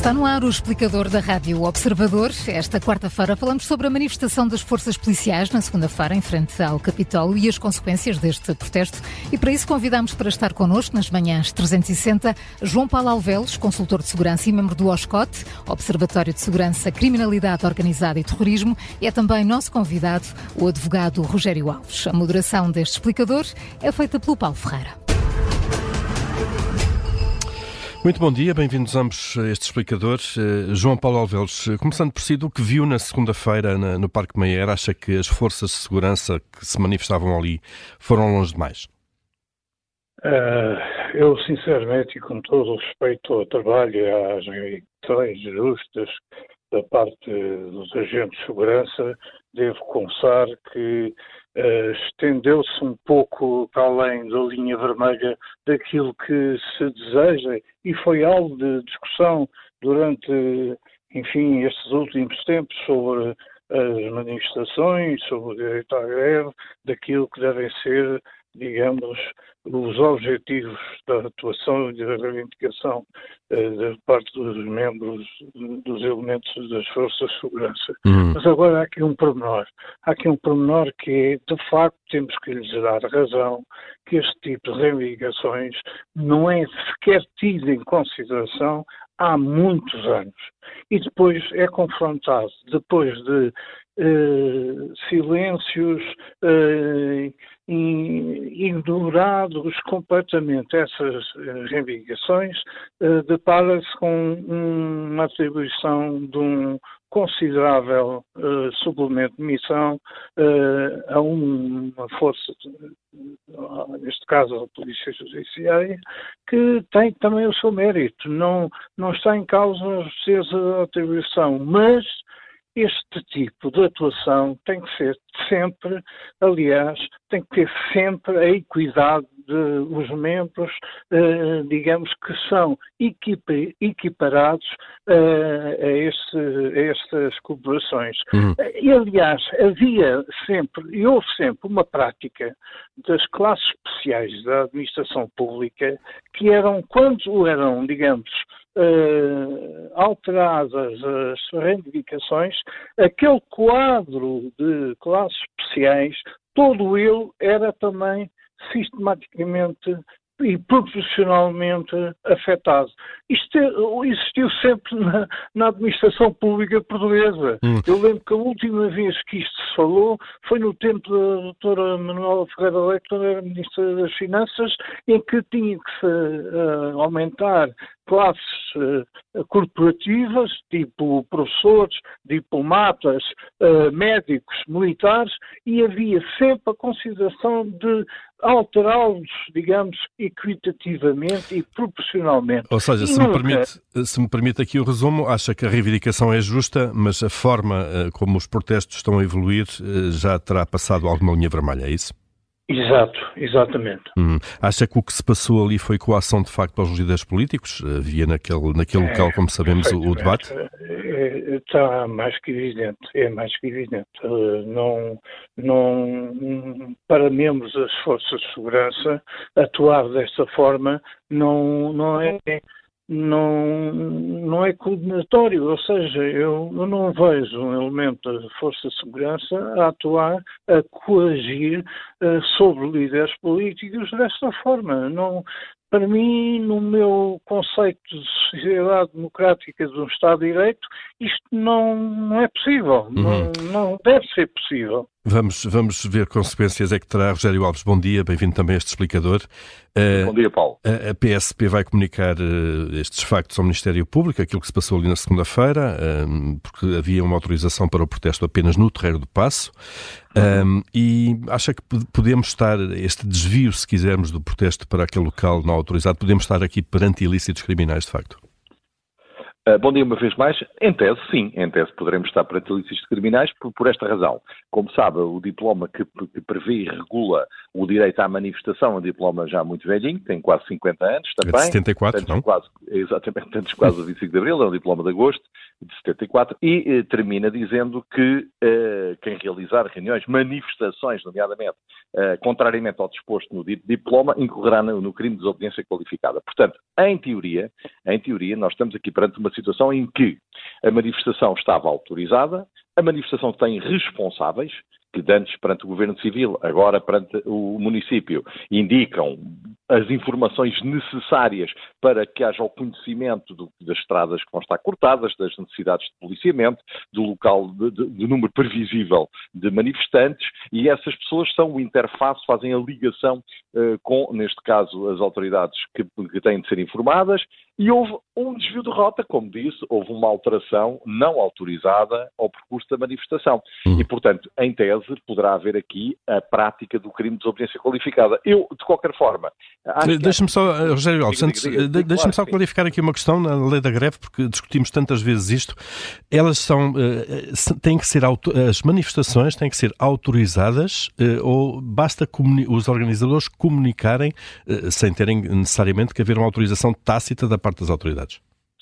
Está no ar o explicador da Rádio Observador. Esta quarta-feira falamos sobre a manifestação das forças policiais na segunda-feira em frente ao Capitólio e as consequências deste protesto. E para isso convidamos para estar connosco nas manhãs 360 João Paulo Alvelos, consultor de segurança e membro do OSCOT, Observatório de Segurança, Criminalidade Organizada e Terrorismo. E é também nosso convidado, o advogado Rogério Alves. A moderação deste explicador é feita pelo Paulo Ferreira. Muito bom dia, bem-vindos ambos a este explicador. Uh, João Paulo Alvelos, eh, começando por si, do que viu na segunda-feira no Parque Meyer, acha que as forças de segurança que se manifestavam ali foram longe demais? Uh, eu, sinceramente, e com todo o respeito ao trabalho e às reivindicações justas da parte dos agentes de segurança, devo confessar que uh, estendeu-se um pouco para além da linha vermelha daquilo que se deseja e foi alvo de discussão durante, enfim, estes últimos tempos sobre as manifestações, sobre o direito à greve, daquilo que devem ser digamos, os objetivos da atuação e da reivindicação eh, da parte dos membros dos elementos das forças de segurança. Uhum. Mas agora há aqui um pormenor. Há aqui um pormenor que é, de facto, temos que lhes dar razão que este tipo de reivindicações não é sequer tido em consideração há muitos anos. E depois é confrontado, depois de eh, silêncios eh, ignorados completamente essas eh, reivindicações, eh, depara-se com uma atribuição de um considerável uh, suplemento de missão uh, a uma força, uh, neste caso a Polícia Judiciária, que tem também o seu mérito. Não, não está em causa a atribuição, mas este tipo de atuação tem que ser sempre, aliás, tem que ter sempre a equidade dos membros, eh, digamos que são equiparados eh, a, este, a, estas corporações. Uhum. E, aliás, havia sempre, e houve sempre, uma prática das classes especiais da administração pública que eram, quando eram, digamos, uh, alteradas as reivindicações, aquele quadro de classes especiais, todo ele era também sistematicamente e proporcionalmente afetado. Isto é, existiu sempre na, na, administração pública portuguesa. Hum. Eu lembro que a última vez que isto se falou foi no tempo da doutora Manuela Ferreira Leite, quando era Ministra das Finanças, em que tinha que se uh, aumentar classes uh, corporativas, tipo professores, diplomatas, uh, médicos, militares, e havia sempre a consideração de alterá-los, digamos, equitativamente e proporcionalmente. Ou seja, se, nunca... me permite, se me permite aqui o resumo, acha que a reivindicação é justa, mas a forma como os protestos estão a evoluir já terá passado alguma linha vermelha, é isso? Exato, exatamente. Hum. Acha que o que se passou ali foi coação de facto aos líderes políticos? Havia naquele, naquele é, local, como sabemos, o, debate? É, está mais que evidente, é mais que evidente. Não, não, para membros das forças de segurança, atuar desta forma não, não é não, não é coordenatório, ou seja, eu, eu, não vejo um elemento da Força de Segurança a atuar, a coagir uh, sobre líderes políticos desta forma. Não, para mim, no meu conceito de sociedade democrática de um Estado de Direito, isto não, não é possível, uhum. não, não deve ser possível. Vamos, vamos ver consequências é que terá. Rogério Alves, bom dia, bem-vindo também a este explicador. Uh, bom dia, Paulo. A, a PSP vai comunicar uh, estes factos ao Ministério Público, aquilo que se passou ali na segunda-feira, uh, porque havia uma autorização para o protesto apenas no Terreiro do Passo. Um, e acha que podemos estar, este desvio, se quisermos, do protesto para aquele local não autorizado, podemos estar aqui perante ilícitos criminais, de facto? Uh, bom dia uma vez mais. Em tese, sim. Em tese poderemos estar perante ilícitos criminais por, por, esta razão. Como sabe, o diploma que, que, prevê e regula o direito à manifestação é um diploma já muito velhinho, tem quase 50 anos também. É de 74, não? Quase, exatamente, antes quase do 25 de Abril, é um diploma de agosto, de 74, e eh, termina dizendo que eh, quem realizar reuniões, manifestações, nomeadamente, eh, contrariamente ao disposto no diploma, incorrerá no, no, crime de desobediência qualificada. Portanto, em teoria, em teoria, nós estamos aqui perante uma situação em que a manifestação estava autorizada, a manifestação tem responsáveis, que antes perante o Governo Civil, agora perante o município, indicam as informações necessárias para que haja o conhecimento do, das estradas que vão estar cortadas, das necessidades de policiamento, do local, de, de, número previsível de manifestantes, e essas pessoas são o interface, fazem a ligação uh, com, neste caso, as autoridades que, que têm de ser informadas, e houve um desvio de rota, como disse, houve uma alteração não autorizada ao percurso da manifestação. Uhum. E, portanto, em tese, poderá haver aqui a prática do crime de desobediência qualificada. Eu, de qualquer forma, Deixa-me só, eh, Rogério Alves, eh, deixa-me só clarificar aqui uma questão na lei da greve, porque discutimos tantas vezes isto. Elas são, eh, têm que ser, as manifestações têm que ser autorizadas ou basta os organizadores comunicarem sem terem necessariamente que haver uma autorização tácita da parte das autoridades?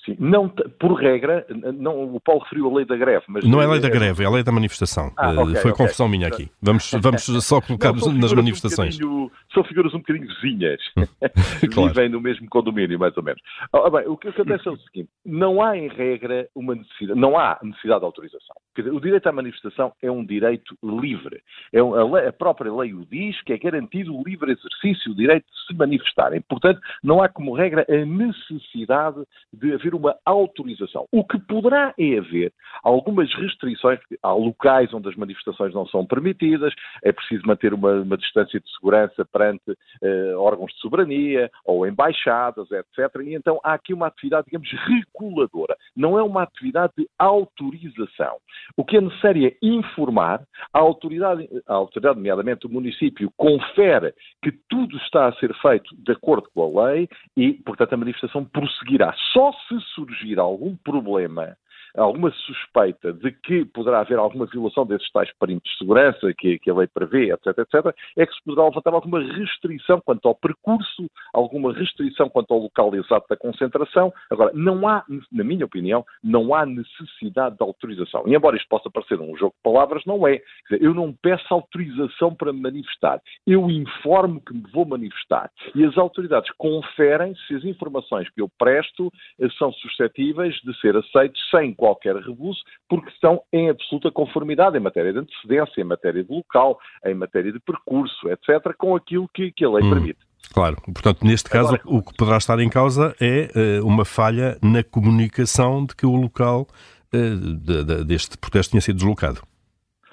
Sim. Não, por regra, não, o Paulo referiu a lei da greve. Mas não é a lei da greve, é a lei da manifestação. Ah, okay, Foi okay. confusão minha aqui. Vamos, vamos só colocar não, nas manifestações. Um são figuras um bocadinho vizinhas. claro. Vivem no mesmo condomínio, mais ou menos. Ah, bem, o que acontece é o seguinte: não há, em regra, uma necessidade, não há necessidade de autorização. Dizer, o direito à manifestação é um direito livre. É a, lei, a, própria lei o diz que é garantido o livre exercício, o direito de se manifestarem. Portanto, não há como regra a necessidade de haver uma autorização. O que poderá é haver algumas restrições, há locais onde as manifestações não são permitidas, é preciso manter uma, uma distância de segurança perante eh, órgãos de soberania ou embaixadas, etc. E então há aqui uma atividade, digamos, reguladora. Não é uma atividade de autorização. O que é necessário é informar, a autoridade, a autoridade, nomeadamente o município, confere que tudo está a ser feito de acordo com a lei e, portanto, a manifestação prosseguirá. Só se surgir algum problema alguma suspeita de que poderá haver alguma violação desses tais perímetros de segurança que, que, a lei prevê, etc., etc., é que se poderá levantar alguma restrição quanto ao percurso, alguma restrição quanto ao local exato da concentração. Agora, não há, na minha opinião, não há necessidade de autorização. E embora isto possa parecer um jogo de palavras, não é. Dizer, eu não peço autorização para me manifestar. Eu informo que me vou manifestar. E as autoridades conferem se as informações que eu presto eh, são suscetíveis de ser aceites sem qualquer rebuço, porque estão em absoluta conformidade em matéria de antecedência, em matéria de local, em matéria de percurso, etc., com aquilo que, que a lei hum. permite. Claro, portanto, neste caso, Agora, o que poderá estar em causa é uh, uma falha na comunicação de que o local uh, de, de, deste protesto tinha sido deslocado.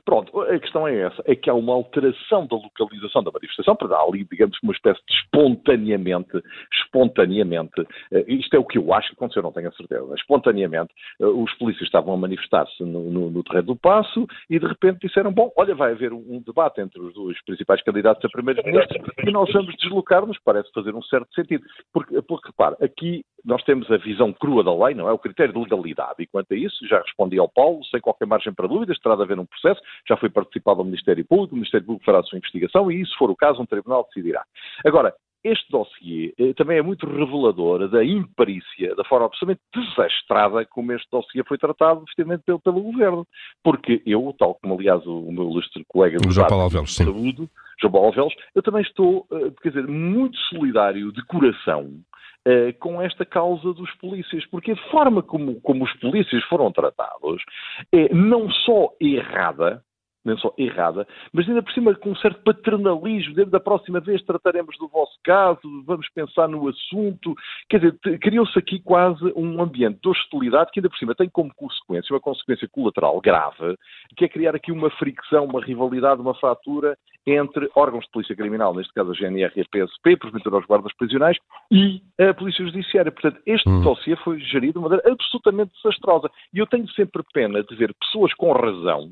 Pronto, a questão é essa, é que há uma alteração da localização da manifestação, para dar ali, digamos, uma espécie de espontaneamente, espontaneamente, uh, isto é o que eu acho que aconteceu, não tenho a certeza, espontaneamente, uh, os polícias estavam a manifestar-se no, no, no, terreno do Passo e de repente disseram, bom, olha, vai haver um, debate entre os dois principais candidatos a primeiro-ministro e nós vamos deslocar-nos, parece fazer um certo sentido. Porque, porque aqui nós temos a visão crua da lei, não é? O critério de legalidade. E quanto a isso, já respondi ao Paulo, sem qualquer margem para dúvidas, terá de haver um processo, já foi participado ao Ministério Público, o Ministério Público fará a sua investigação e, se for o caso, um tribunal decidirá. Agora, este dossiê eh, também é muito revelador da imperícia, da forma absolutamente desastrada como este dossiê foi tratado, efetivamente, pelo, pelo Governo. Porque eu, tal como, aliás, o, o meu ilustre colega do João Paulo Alvelos, Saúde, João Paulo Alvelos, eu também estou, eh, quer dizer, muito solidário de coração Uh, com esta causa dos polícias, porque a forma como, como os polícias foram tratados é não só errada, nem só errada, mas ainda por cima com um certo paternalismo, desde da próxima vez trataremos do vosso caso, vamos pensar no assunto. Quer dizer, criou-se aqui quase um ambiente de hostilidade que ainda por cima tem como consequência, uma consequência colateral grave, que é criar aqui uma fricção, uma rivalidade, uma fratura entre órgãos de polícia criminal, neste caso a GNR e a PSP, porventura os guardas prisionais, e a Polícia Judiciária. Portanto, este hum. dossiê foi gerido de uma maneira absolutamente desastrosa. E eu tenho sempre pena de ver pessoas com razão,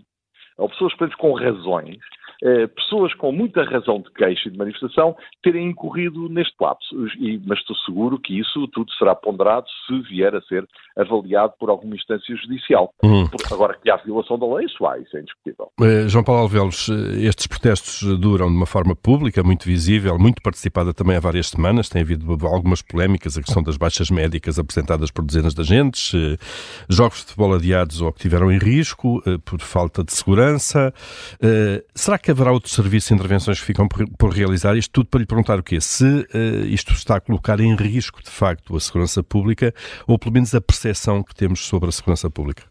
ou pessoas, por com razões, eh, pessoas com muita razão de queixa e de manifestação terem incorrido neste lapso. E, mas estou seguro que isso tudo será ponderado se vier a ser avaliado por alguma instância judicial. Hum. Agora que há violação da lei, isso há, isso é indiscutível. Eh, João Paulo Alvelos, eh, estes protestos duram de uma forma pública, muito visível, muito participada também há várias semanas. Tem havido algumas polémicas, a questão das baixas médicas apresentadas por dezenas de agentes, eh, jogos de futebol adiados ou que tiveram em risco por falta de segurança. Será que haverá outros serviços e intervenções que ficam por realizar? Isto tudo para lhe perguntar o quê? Se isto está a colocar em risco, de facto, a segurança pública ou pelo menos a percepção que temos sobre a segurança pública?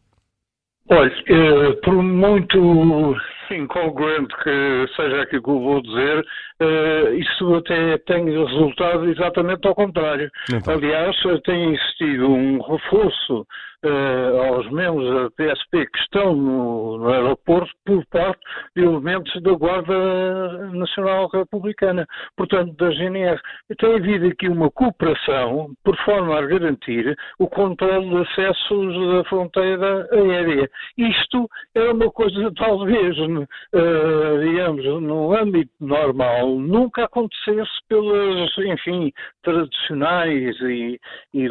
Olha, eh, por muito incongruente que seja aquilo que eu vou dizer, eh, isso até tem resultado exatamente ao contrário. Então. Aliás, tem existido um reforço uh, aos membros da PSP que estão no, no, aeroporto por parte de elementos da Guarda Nacional Republicana, portanto da GNR. Tem havido aqui uma cooperação por forma a garantir o controle de acessos da fronteira aérea. Isto é uma coisa talvez, uh, digamos, no âmbito normal, nunca acontecesse pelas, enfim, tradicionais e, e,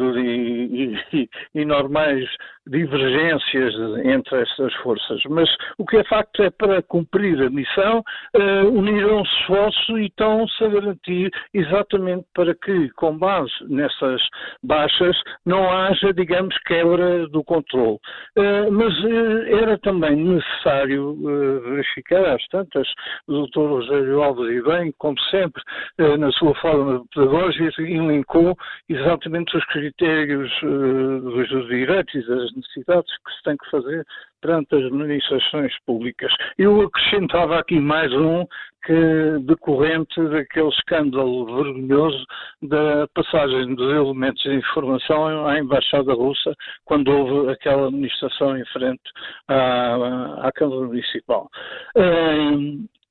e, e normais divergências entre estas forças, mas o que é facto é para cumprir a missão uh, uniram-se esforços e estão-se a garantir exatamente para que, com base nessas baixas, não haja, digamos, quebra do controle. Uh, mas uh, era também necessário verificar, às tantas, o Dr. Rogério Alves e bem, como sempre, na sua forma pedagógica, elencou exatamente os critérios dos direitos e das necessidades que se tem que fazer perante as administrações públicas. Eu acrescentava aqui mais um que decorrente daquele escândalo vergonhoso da passagem dos elementos de informação à Embaixada Russa quando houve aquela administração em frente à, à Câmara Municipal.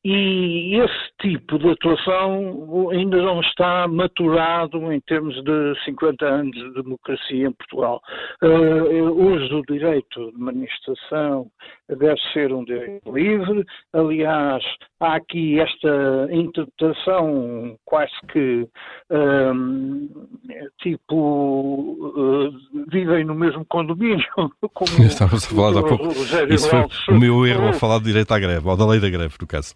E esse tipo de atuação ainda não está maturado em termos de 50 anos de democracia em Portugal. Uh, hoje o direito de manifestação deve ser um direito livre. Aliás, há aqui esta interpretação quase que um, tipo uh, vivem no mesmo condomínio. Como Estávamos a falar há pouco. Isso foi o meu erro a falar de direito à greve, ou da lei da greve, no caso.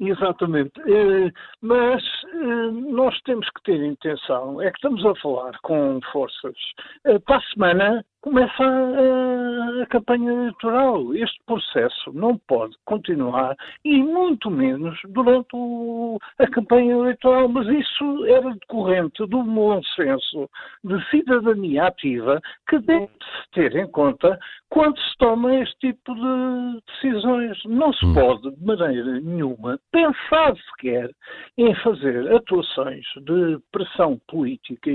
Exatamente. Eh, mas eh, nós temos que ter intenção, é que estamos a falar com forças. Eh, para a semana começa a, a, campanha eleitoral. Este processo não pode continuar e muito menos durante o, a campanha eleitoral, mas isso era decorrente do bom senso de cidadania ativa que deve-se ter em conta quando se toma este tipo de decisões. Não se hum. pode, de maneira nenhuma, pensar sequer em fazer atuações de pressão política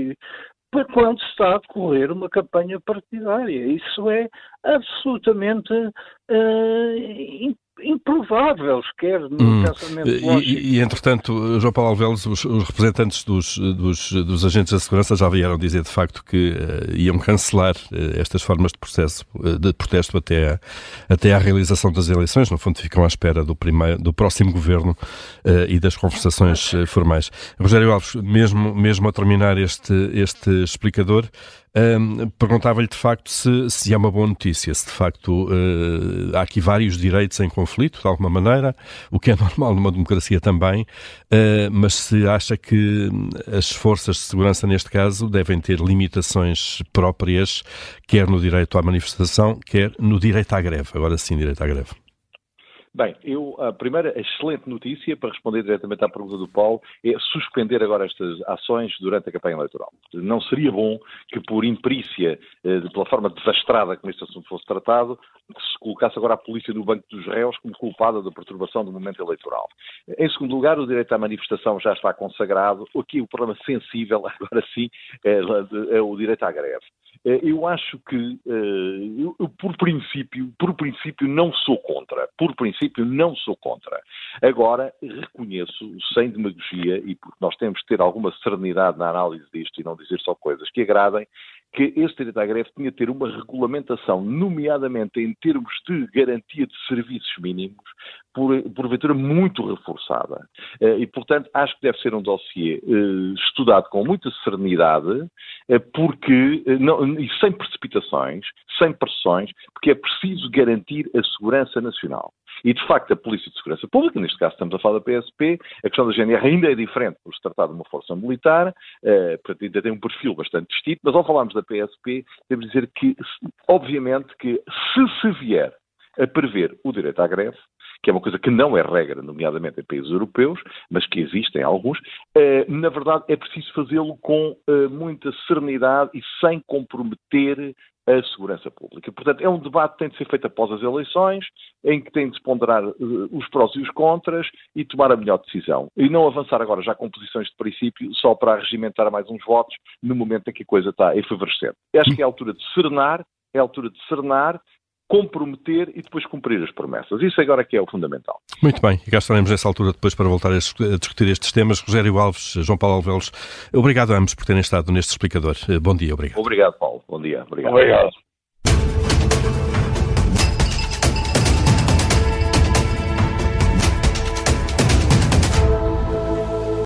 quando está a decorrer uma campanha partidária. Isso é absolutamente uh, improvável, sequer no hum. pensamento lógico. E, e, entretanto, João Paulo Alvelos, os, os representantes dos, dos, dos, agentes da segurança já vieram dizer de facto que uh, iam cancelar uh, estas formas de processo uh, de protesto até a, até à realização das eleições, no fundo ficam à espera do, primeiro, do próximo governo e das conversações formais. Rogério Alves, mesmo, mesmo a terminar este, este explicador, um, Perguntava-lhe de facto se, se é uma boa notícia, se de facto uh, há aqui vários direitos em conflito, de alguma maneira, o que é normal numa democracia também, uh, mas se acha que as forças de segurança, neste caso, devem ter limitações próprias, quer no direito à manifestação, quer no direito à greve. Agora sim, direito à greve. Bem, eu, a primeira excelente notícia, para responder diretamente à pergunta do Paulo, é suspender agora estas ações durante a campanha eleitoral. Não seria bom que, por imperícia, eh, pela forma desastrada como este assunto fosse tratado, se colocasse agora a polícia no banco dos réus como culpada da perturbação do momento eleitoral. Em segundo lugar, o direito à manifestação já está consagrado. Aqui o problema sensível, agora sim, é, é o direito à greve. Eh, eu acho que, eh, eu, por princípio, por princípio não sou contra. Por princípio não sou contra. Agora, reconheço, sem demagogia, e porque nós temos que ter alguma serenidade na análise disto e não dizer só coisas que agradem, que este direito à greve tinha de ter uma regulamentação, nomeadamente em termos de garantia de serviços mínimos, por, porventura muito reforçada. Eh, e, portanto, acho que deve ser um dossiê eh, estudado com muita serenidade, eh, porque, não, e sem precipitações, sem pressões, porque é preciso garantir a segurança nacional. E, de facto, a Polícia de Segurança Pública, neste caso estamos a falar da PSP, a questão da GNR ainda é diferente por se tratar de uma força militar, uh, portanto, ainda tem um perfil bastante distinto, mas ao falarmos da PSP, temos de dizer que, obviamente, que se se vier a prever o direito à greve, que é uma coisa que não é regra, nomeadamente em países europeus, mas que existem alguns, eh, na verdade é preciso fazê-lo com eh, muita serenidade e sem comprometer a segurança pública. Portanto, é um debate que tem de ser feito após as eleições, em que tem de se ponderar uh, os prós e os contras e tomar a melhor decisão. E não avançar agora já com posições de princípio só para regimentar mais uns votos no momento em que a coisa está efervescente. Acho que é a altura de serenar, é a altura de serenar comprometer e depois cumprir as promessas. Isso agora é que é o fundamental. Muito bem, e cá estaremos nessa altura depois para voltar a discutir estes temas. Rogério Alves, João Paulo Alvelos, obrigado a ambos por terem estado neste explicador. Bom dia, obrigado. Obrigado, Paulo. Bom dia. Obrigado. obrigado.